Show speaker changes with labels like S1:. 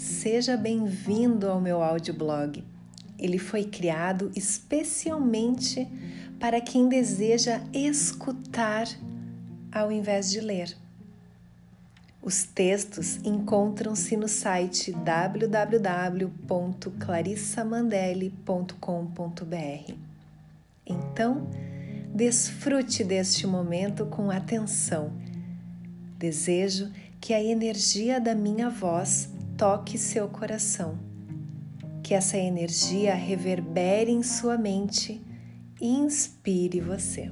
S1: Seja bem-vindo ao meu audioblog. Ele foi criado especialmente para quem deseja escutar ao invés de ler. Os textos encontram-se no site www.clarissamandelli.com.br. Então, desfrute deste momento com atenção. Desejo que a energia da minha voz toque seu coração, que essa energia reverbere em sua mente e inspire você.